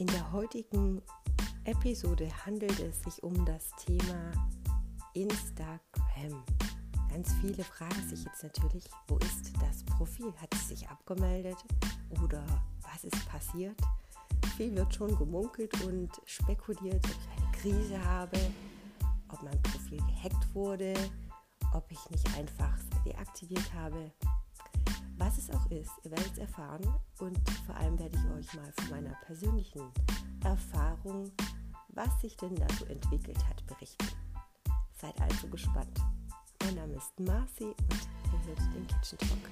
In der heutigen Episode handelt es sich um das Thema Instagram. Ganz viele fragen sich jetzt natürlich, wo ist das Profil? Hat es sich abgemeldet oder was ist passiert? Viel wird schon gemunkelt und spekuliert, ob ich eine Krise habe, ob mein Profil gehackt wurde, ob ich nicht einfach deaktiviert habe. Was es auch ist, ihr werdet es erfahren und vor allem werde ich euch mal von meiner persönlichen Erfahrung, was sich denn da so entwickelt hat, berichten. Seid also gespannt. Mein Name ist Marci und ihr hört den Kitchen Talk,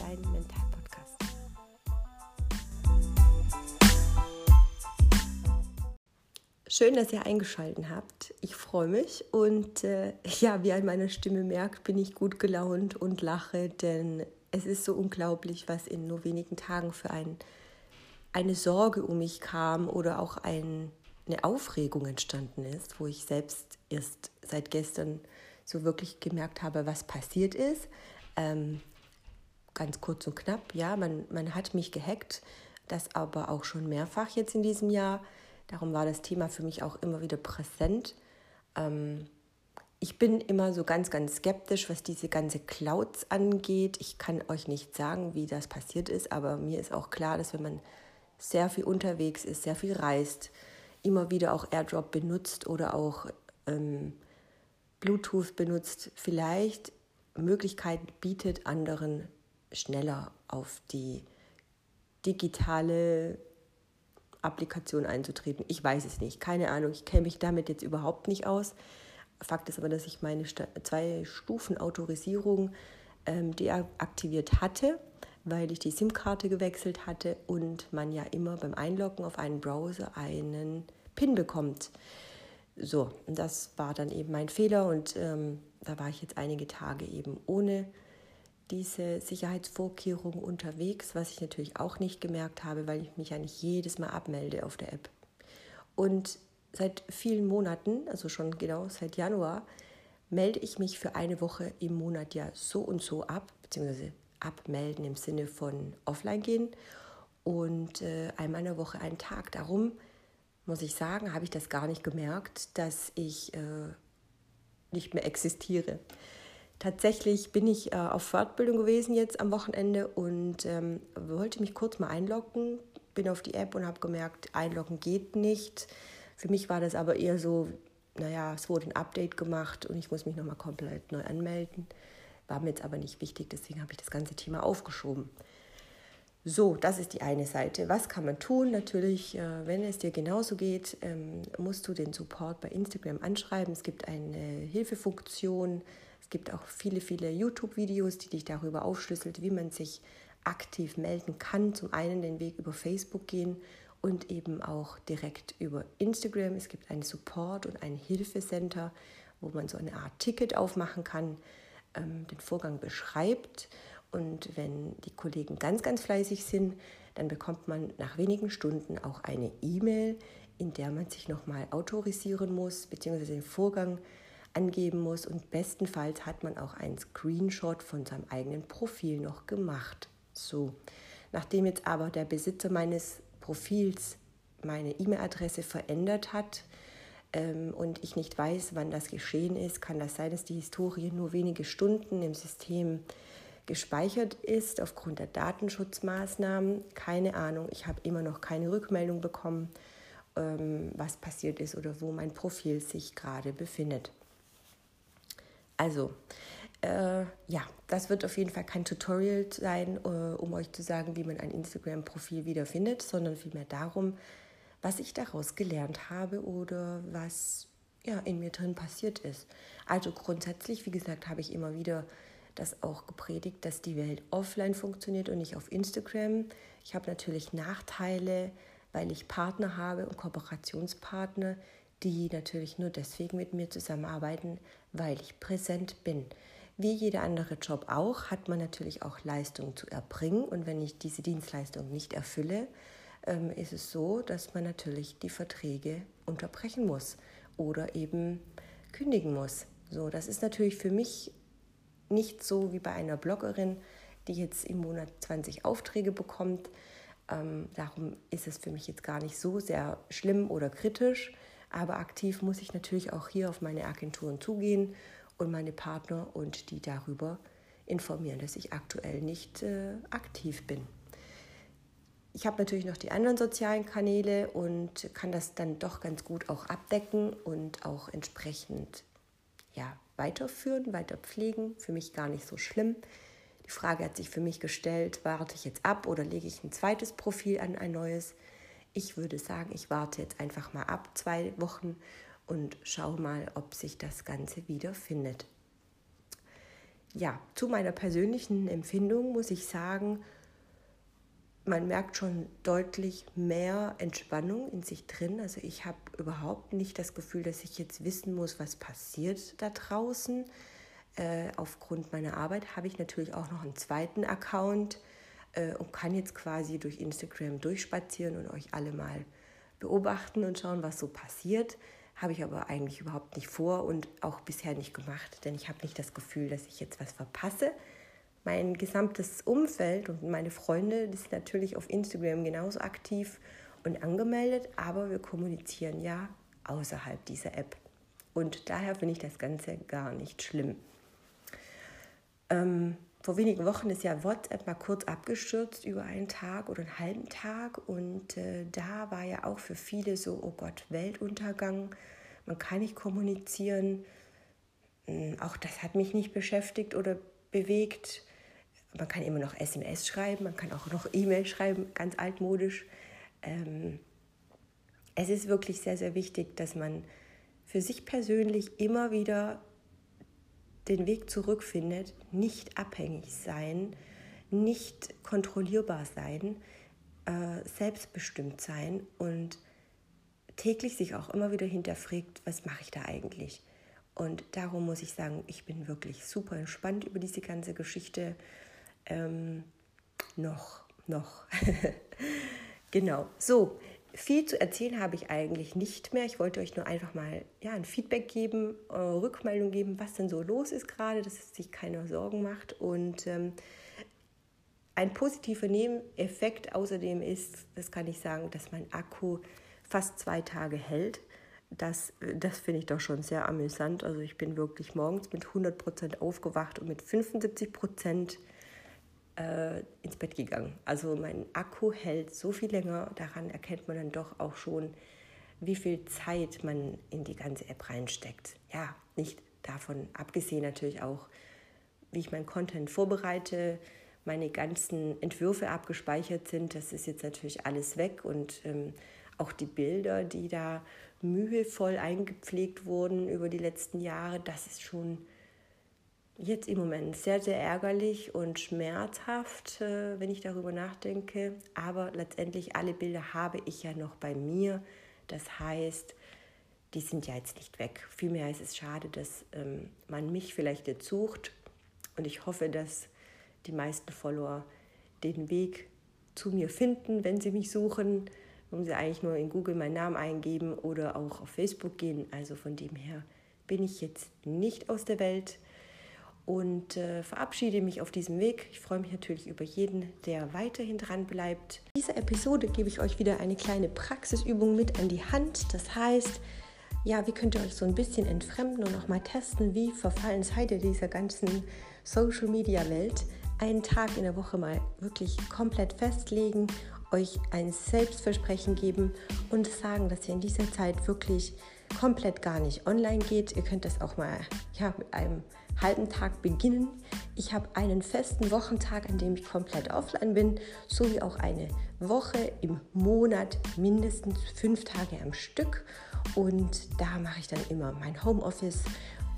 dein Mental-Podcast. Schön, dass ihr eingeschaltet habt. Ich freue mich und äh, ja, wie an meiner Stimme merkt, bin ich gut gelaunt und lache, denn es ist so unglaublich, was in nur wenigen Tagen für ein, eine Sorge um mich kam oder auch ein, eine Aufregung entstanden ist, wo ich selbst erst seit gestern so wirklich gemerkt habe, was passiert ist. Ähm, ganz kurz und knapp, ja, man, man hat mich gehackt, das aber auch schon mehrfach jetzt in diesem Jahr. Darum war das Thema für mich auch immer wieder präsent. Ähm, ich bin immer so ganz, ganz skeptisch, was diese ganze Clouds angeht. Ich kann euch nicht sagen, wie das passiert ist, aber mir ist auch klar, dass wenn man sehr viel unterwegs ist, sehr viel reist, immer wieder auch AirDrop benutzt oder auch ähm, Bluetooth benutzt, vielleicht Möglichkeiten bietet, anderen schneller auf die digitale Applikation einzutreten. Ich weiß es nicht, keine Ahnung, ich kenne mich damit jetzt überhaupt nicht aus. Fakt ist aber, dass ich meine Zwei-Stufen-Autorisierung ähm, deaktiviert hatte, weil ich die SIM-Karte gewechselt hatte und man ja immer beim Einloggen auf einen Browser einen PIN bekommt. So, das war dann eben mein Fehler und ähm, da war ich jetzt einige Tage eben ohne diese Sicherheitsvorkehrung unterwegs, was ich natürlich auch nicht gemerkt habe, weil ich mich ja nicht jedes Mal abmelde auf der App. Und seit vielen Monaten, also schon genau seit Januar, melde ich mich für eine Woche im Monat ja so und so ab, beziehungsweise abmelden im Sinne von offline gehen und äh, einmal in der Woche einen Tag. Darum muss ich sagen, habe ich das gar nicht gemerkt, dass ich äh, nicht mehr existiere. Tatsächlich bin ich äh, auf Fortbildung gewesen jetzt am Wochenende und ähm, wollte mich kurz mal einloggen. Bin auf die App und habe gemerkt, einloggen geht nicht. Für mich war das aber eher so, naja, es wurde ein Update gemacht und ich muss mich nochmal komplett neu anmelden. War mir jetzt aber nicht wichtig, deswegen habe ich das ganze Thema aufgeschoben. So, das ist die eine Seite. Was kann man tun? Natürlich, äh, wenn es dir genauso geht, ähm, musst du den Support bei Instagram anschreiben. Es gibt eine Hilfefunktion. Es gibt auch viele, viele YouTube-Videos, die dich darüber aufschlüsselt, wie man sich aktiv melden kann. Zum einen den Weg über Facebook gehen und eben auch direkt über Instagram. Es gibt einen Support und ein Hilfecenter, wo man so eine Art Ticket aufmachen kann, ähm, den Vorgang beschreibt und wenn die Kollegen ganz, ganz fleißig sind, dann bekommt man nach wenigen Stunden auch eine E-Mail, in der man sich nochmal autorisieren muss, beziehungsweise den Vorgang angeben muss. Und bestenfalls hat man auch einen Screenshot von seinem eigenen Profil noch gemacht. So, nachdem jetzt aber der Besitzer meines Profils meine E-Mail-Adresse verändert hat, ähm, und ich nicht weiß, wann das geschehen ist, kann das sein, dass die Historie nur wenige Stunden im System gespeichert ist aufgrund der Datenschutzmaßnahmen. Keine Ahnung, ich habe immer noch keine Rückmeldung bekommen, ähm, was passiert ist oder wo mein Profil sich gerade befindet. Also, äh, ja, das wird auf jeden Fall kein Tutorial sein, äh, um euch zu sagen, wie man ein Instagram-Profil wiederfindet, sondern vielmehr darum, was ich daraus gelernt habe oder was ja, in mir drin passiert ist. Also grundsätzlich, wie gesagt, habe ich immer wieder das auch gepredigt, dass die Welt offline funktioniert und nicht auf Instagram. Ich habe natürlich Nachteile, weil ich Partner habe und Kooperationspartner, die natürlich nur deswegen mit mir zusammenarbeiten, weil ich präsent bin. Wie jeder andere Job auch, hat man natürlich auch Leistungen zu erbringen. Und wenn ich diese Dienstleistung nicht erfülle, ähm, ist es so, dass man natürlich die Verträge unterbrechen muss oder eben kündigen muss. So, das ist natürlich für mich nicht so wie bei einer Bloggerin, die jetzt im Monat 20 Aufträge bekommt. Ähm, darum ist es für mich jetzt gar nicht so sehr schlimm oder kritisch. Aber aktiv muss ich natürlich auch hier auf meine Agenturen zugehen und meine Partner und die darüber informieren, dass ich aktuell nicht äh, aktiv bin. Ich habe natürlich noch die anderen sozialen Kanäle und kann das dann doch ganz gut auch abdecken und auch entsprechend ja, weiterführen, weiter pflegen. Für mich gar nicht so schlimm. Die Frage hat sich für mich gestellt, warte ich jetzt ab oder lege ich ein zweites Profil an ein neues? Ich würde sagen, ich warte jetzt einfach mal ab, zwei Wochen und schaue mal, ob sich das Ganze wieder findet. Ja, zu meiner persönlichen Empfindung muss ich sagen, man merkt schon deutlich mehr Entspannung in sich drin. Also ich habe überhaupt nicht das Gefühl, dass ich jetzt wissen muss, was passiert da draußen. Äh, aufgrund meiner Arbeit habe ich natürlich auch noch einen zweiten Account äh, und kann jetzt quasi durch Instagram durchspazieren und euch alle mal beobachten und schauen, was so passiert. Habe ich aber eigentlich überhaupt nicht vor und auch bisher nicht gemacht, denn ich habe nicht das Gefühl, dass ich jetzt was verpasse mein gesamtes Umfeld und meine Freunde, die sind natürlich auf Instagram genauso aktiv und angemeldet, aber wir kommunizieren ja außerhalb dieser App. Und daher finde ich das Ganze gar nicht schlimm. Ähm, vor wenigen Wochen ist ja WhatsApp mal kurz abgestürzt über einen Tag oder einen halben Tag. Und äh, da war ja auch für viele so, oh Gott, Weltuntergang, man kann nicht kommunizieren. Hm, auch das hat mich nicht beschäftigt oder bewegt. Man kann immer noch SMS schreiben, man kann auch noch E-Mail schreiben, ganz altmodisch. Ähm, es ist wirklich sehr, sehr wichtig, dass man für sich persönlich immer wieder den Weg zurückfindet, nicht abhängig sein, nicht kontrollierbar sein, äh, selbstbestimmt sein und täglich sich auch immer wieder hinterfragt, was mache ich da eigentlich? Und darum muss ich sagen, ich bin wirklich super entspannt über diese ganze Geschichte ähm, noch, noch. genau. So, viel zu erzählen habe ich eigentlich nicht mehr. Ich wollte euch nur einfach mal ja, ein Feedback geben, äh, Rückmeldung geben, was denn so los ist gerade, dass sich keiner Sorgen macht. Und ähm, ein positiver Nebeneffekt außerdem ist, das kann ich sagen, dass mein Akku fast zwei Tage hält. Das, das finde ich doch schon sehr amüsant. Also ich bin wirklich morgens mit 100% aufgewacht und mit 75% äh, ins Bett gegangen. Also mein Akku hält so viel länger. Daran erkennt man dann doch auch schon, wie viel Zeit man in die ganze App reinsteckt. Ja, nicht davon abgesehen natürlich auch, wie ich mein Content vorbereite, meine ganzen Entwürfe abgespeichert sind. Das ist jetzt natürlich alles weg und ähm, auch die Bilder, die da mühevoll eingepflegt wurden über die letzten Jahre, das ist schon jetzt im Moment sehr, sehr ärgerlich und schmerzhaft, äh, wenn ich darüber nachdenke. Aber letztendlich alle Bilder habe ich ja noch bei mir. Das heißt, die sind ja jetzt nicht weg. Vielmehr ist es schade, dass ähm, man mich vielleicht jetzt sucht. Und ich hoffe, dass die meisten Follower den Weg zu mir finden, wenn sie mich suchen. Wenn sie eigentlich nur in Google meinen Namen eingeben oder auch auf Facebook gehen. Also von dem her bin ich jetzt nicht aus der Welt und äh, verabschiede mich auf diesem Weg. Ich freue mich natürlich über jeden, der weiterhin dran bleibt. In dieser Episode gebe ich euch wieder eine kleine Praxisübung mit an die Hand. Das heißt, ja, wie könnt ihr euch so ein bisschen entfremden und auch mal testen, wie verfallen seid ihr dieser ganzen Social Media Welt? Einen Tag in der Woche mal wirklich komplett festlegen, euch ein Selbstversprechen geben und sagen, dass ihr in dieser Zeit wirklich komplett gar nicht online geht. Ihr könnt das auch mal ja, mit einem halben Tag beginnen. Ich habe einen festen Wochentag, an dem ich komplett offline bin, sowie auch eine Woche im Monat mindestens fünf Tage am Stück. Und da mache ich dann immer mein Homeoffice,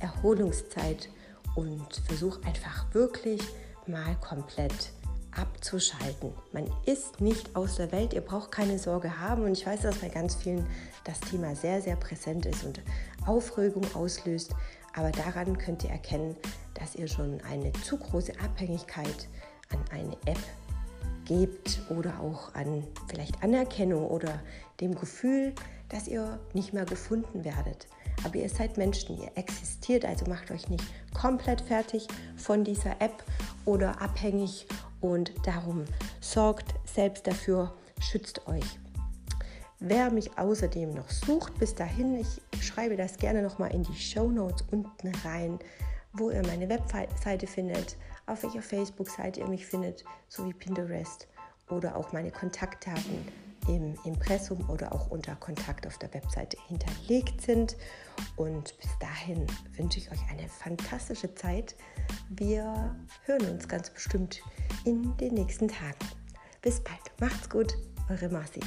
Erholungszeit und versuche einfach wirklich mal komplett abzuschalten. Man ist nicht aus der Welt, ihr braucht keine Sorge haben. Und ich weiß, dass bei ganz vielen das Thema sehr, sehr präsent ist und Aufregung auslöst. Aber daran könnt ihr erkennen, dass ihr schon eine zu große Abhängigkeit an eine App gebt oder auch an vielleicht Anerkennung oder dem Gefühl, dass ihr nicht mehr gefunden werdet. Aber ihr seid Menschen, ihr existiert, also macht euch nicht komplett fertig von dieser App oder abhängig und darum sorgt selbst dafür, schützt euch. Wer mich außerdem noch sucht, bis dahin, ich schreibe das gerne nochmal in die Show Notes unten rein, wo ihr meine Webseite findet, auf welcher Facebook-Seite ihr mich findet, sowie Pinterest oder auch meine Kontaktdaten im Impressum oder auch unter Kontakt auf der Webseite hinterlegt sind. Und bis dahin wünsche ich euch eine fantastische Zeit. Wir hören uns ganz bestimmt in den nächsten Tagen. Bis bald. Macht's gut. Eure Marci.